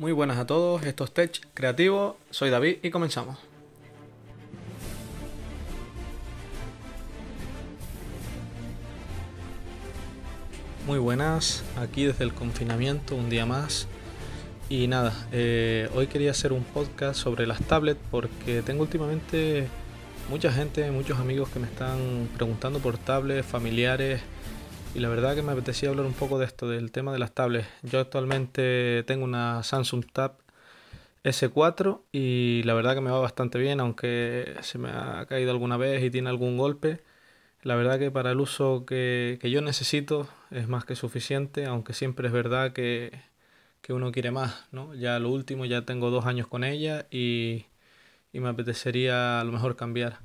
Muy buenas a todos, esto es Tech Creativo, soy David y comenzamos. Muy buenas, aquí desde el confinamiento, un día más. Y nada, eh, hoy quería hacer un podcast sobre las tablets porque tengo últimamente mucha gente, muchos amigos que me están preguntando por tablets, familiares, y la verdad que me apetecía hablar un poco de esto, del tema de las tablets. Yo actualmente tengo una Samsung Tab S4 y la verdad que me va bastante bien, aunque se me ha caído alguna vez y tiene algún golpe. La verdad que para el uso que, yo necesito es más que suficiente, aunque siempre es verdad que, que, uno quiere más, ¿no? Ya lo último, ya tengo dos años con ella y, y me apetecería a lo mejor cambiar.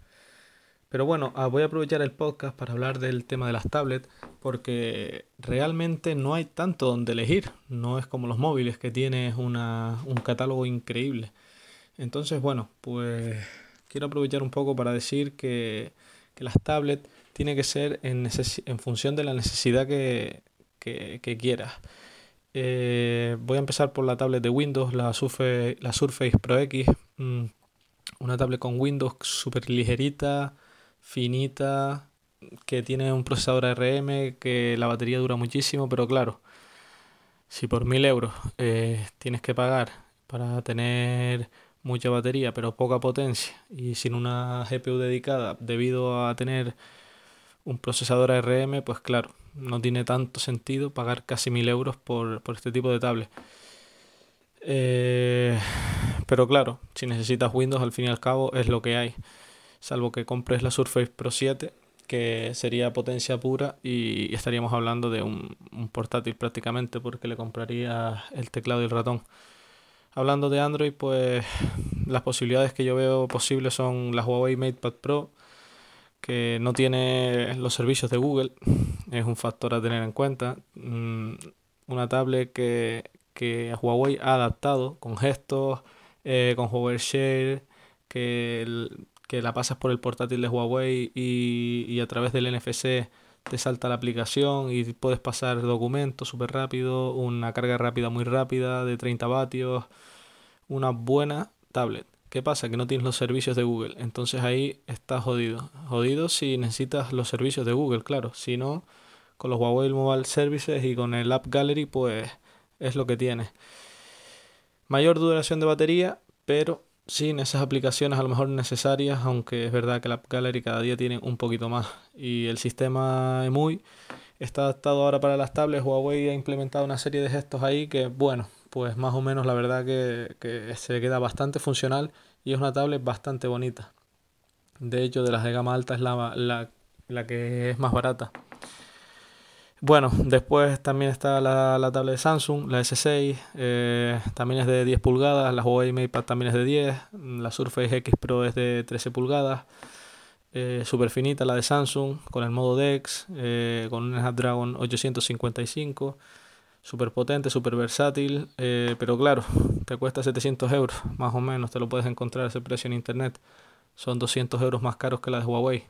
Pero bueno, ah, voy a aprovechar el podcast para hablar del tema de las tablets, porque realmente no hay tanto donde elegir. No es como los móviles, que tienes una, un catálogo increíble. Entonces, bueno, pues quiero aprovechar un poco para decir que, que las tablets tienen que ser en, en función de la necesidad que, que, quieras. Eh, voy a empezar por la tablet de Windows, la Surface, la Surface Pro X. Mm, una tablet con Windows súper ligerita, finita, que tiene un procesador ARM, que la batería dura muchísimo, pero claro, si por 1000 euros eh, tienes que pagar para tener mucha batería, pero poca potencia, y sin una GPU dedicada debido a tener un procesador ARM, pues claro, no tiene tanto sentido pagar casi 1000 euros por, este tipo de tablet. Eh, pero claro, si necesitas Windows, al fin y al cabo es lo que hay salvo que compres la Surface Pro 7, que sería potencia pura y estaríamos hablando de un, portátil prácticamente porque le compraría el teclado y el ratón. Hablando de Android, pues las posibilidades que yo veo posibles son la Huawei MatePad Pro, que no tiene los servicios de Google, es un factor a tener en cuenta. Mm, una tablet que, que Huawei ha adaptado con gestos, eh, con Huawei Share, que que la pasas por el portátil de Huawei y, a través del NFC te salta la aplicación y puedes pasar documentos súper rápido, una carga rápida muy rápida de 30 vatios, una buena tablet. ¿Qué pasa? Que no tienes los servicios de Google. Entonces ahí estás jodido. Jodido si necesitas los servicios de Google, claro. Si no, con los Huawei Mobile Services y con el App Gallery, pues es lo que tienes. Mayor duración de batería, pero sin esas aplicaciones a lo mejor necesarias, aunque es verdad que la Gallery cada día tiene un poquito más. Y el sistema EMUI está adaptado ahora para las tablets. Huawei ha implementado una serie de gestos ahí que, bueno, pues más o menos la verdad que, que se queda bastante funcional y es una tablet bastante bonita. De hecho, de las de gama alta es la, la, la que es más barata. Bueno, después también está la, la tablet de Samsung, la S6, eh, también es de 10 pulgadas, la Huawei MatePad también es de 10, la Surface X Pro es de 13 pulgadas, eh, super finita la de Samsung, con el modo DeX, eh, con un Snapdragon 855, super potente, super versátil, pero claro, te cuesta 700 euros, más o menos, te lo puedes encontrar a ese precio en internet, son 200 euros más caros que la de Huawei,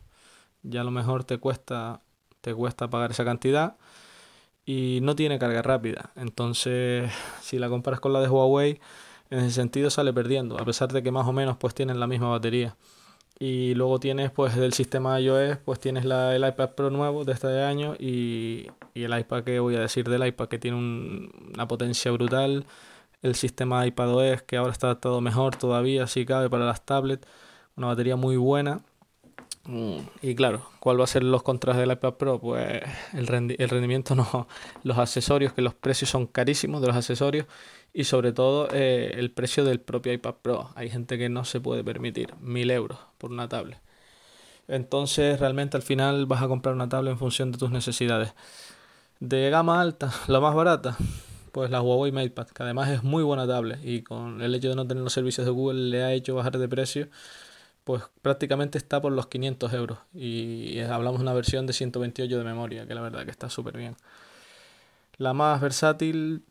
ya a lo mejor te cuesta te cuesta pagar esa cantidad y no tiene carga rápida. Entonces, si la comparas con la de Huawei, en ese sentido sale perdiendo, a pesar de que más o menos pues tienen la misma batería. Y luego tienes pues del sistema iOS, pues tienes la, el iPad Pro nuevo de este año y, el iPad que voy a decir del iPad que tiene una potencia brutal. El sistema iPadOS que ahora está adaptado mejor todavía, si cabe para las tablets. Una batería muy buena y claro, ¿cuál va a ser los contras del iPad Pro? Pues el, rendimiento no, los accesorios, que los precios son carísimos de los accesorios y sobre todo eh, el precio del propio iPad Pro. Hay gente que no se puede permitir mil euros por una tablet. Entonces realmente al final vas a comprar una tablet en función de tus necesidades. De gama alta, la más barata, pues la Huawei MatePad, que además es muy buena tablet y con el hecho de no tener los servicios de Google le ha hecho bajar de precio pues prácticamente está por los 500 euros. Y hablamos de una versión de 128 de memoria, que la verdad que está súper bien. La más versátil,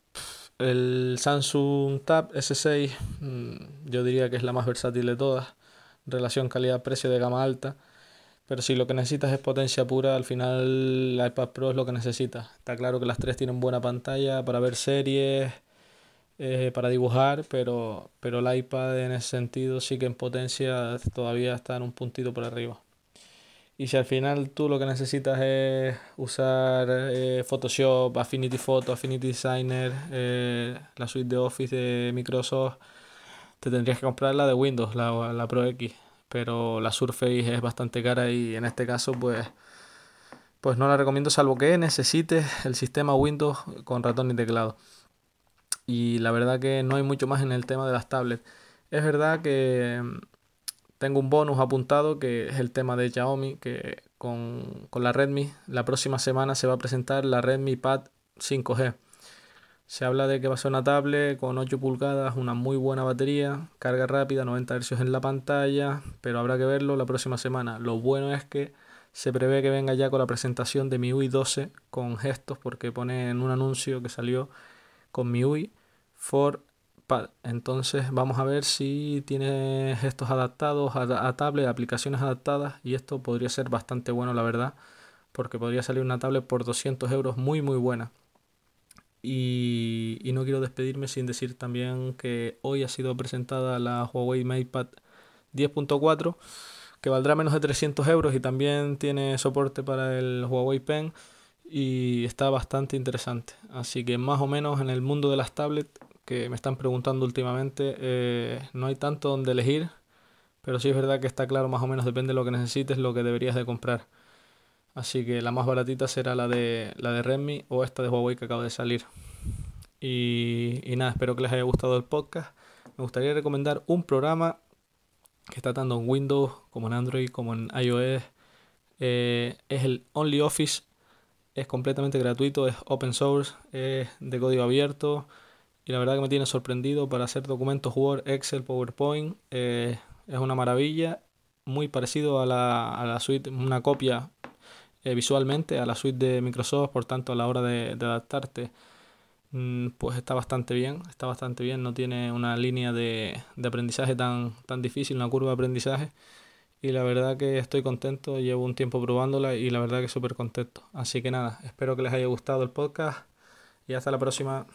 el Samsung Tab S6, mm, yo diría que es la más versátil de todas. Relación calidad-precio de gama alta. Pero si lo que necesitas es potencia pura, al final la iPad Pro es lo que necesitas. Está claro que las tres tienen buena pantalla para ver series, eh, para dibujar, pero, pero el iPad en ese sentido sí que en potencia todavía está en un puntito por arriba. Y si al final tú lo que necesitas es usar eh, Photoshop, Affinity Photo, Affinity Designer, eh, la suite de Office de Microsoft, te tendrías que comprar la de Windows, la, la Pro X. Pero la Surface es bastante cara y en este caso pues, pues no la recomiendo salvo que necesites el sistema Windows con ratón y teclado. Y la verdad que no hay mucho más en el tema de las tablets. Es verdad que tengo un bonus apuntado que es el tema de Xiaomi, que con, la Redmi la próxima semana se va a presentar la Redmi Pad 5G. Se habla de que va a ser una tablet con 8 pulgadas, una muy buena batería, carga rápida, 90 Hz en la pantalla, pero habrá que verlo la próxima semana. Lo bueno es que se prevé que venga ya con la presentación de MIUI 12 con gestos, porque pone en un anuncio que salió con MIUI for entonces vamos a ver si tiene estos adaptados a, tablet, aplicaciones adaptadas y esto podría ser bastante bueno la verdad porque podría salir una tablet por 200 euros muy muy buena. Y, no quiero despedirme sin decir también que hoy ha sido presentada la Huawei MatePad 10.4 que valdrá menos de 300 euros y también tiene soporte para el Huawei Pen y está bastante interesante. Así que más o menos en el mundo de las tablets que me están preguntando últimamente, eh, no hay tanto donde elegir, pero sí es verdad que está claro más o menos depende de lo que necesites, lo que deberías de comprar. Así que la más baratita será la de, la de Redmi o esta de Huawei que acaba de salir. Y, nada, espero que les haya gustado el podcast. Me gustaría recomendar un programa que está tanto en Windows como en Android como en iOS. Eh, es el OnlyOffice. Es completamente gratuito, es open source, es de código abierto y la verdad que me tiene sorprendido para hacer documentos Word, Excel, PowerPoint. Eh, es una maravilla, muy parecido a la, a la suite, una copia eh, visualmente a la suite de Microsoft, por tanto a la hora de, adaptarte mm, pues está bastante bien, está bastante bien, no tiene una línea de, de aprendizaje tan, tan difícil, una curva de aprendizaje y la verdad que estoy contento, llevo un tiempo probándola y la verdad que súper contento. Así que nada, espero que les haya gustado el podcast y hasta la próxima.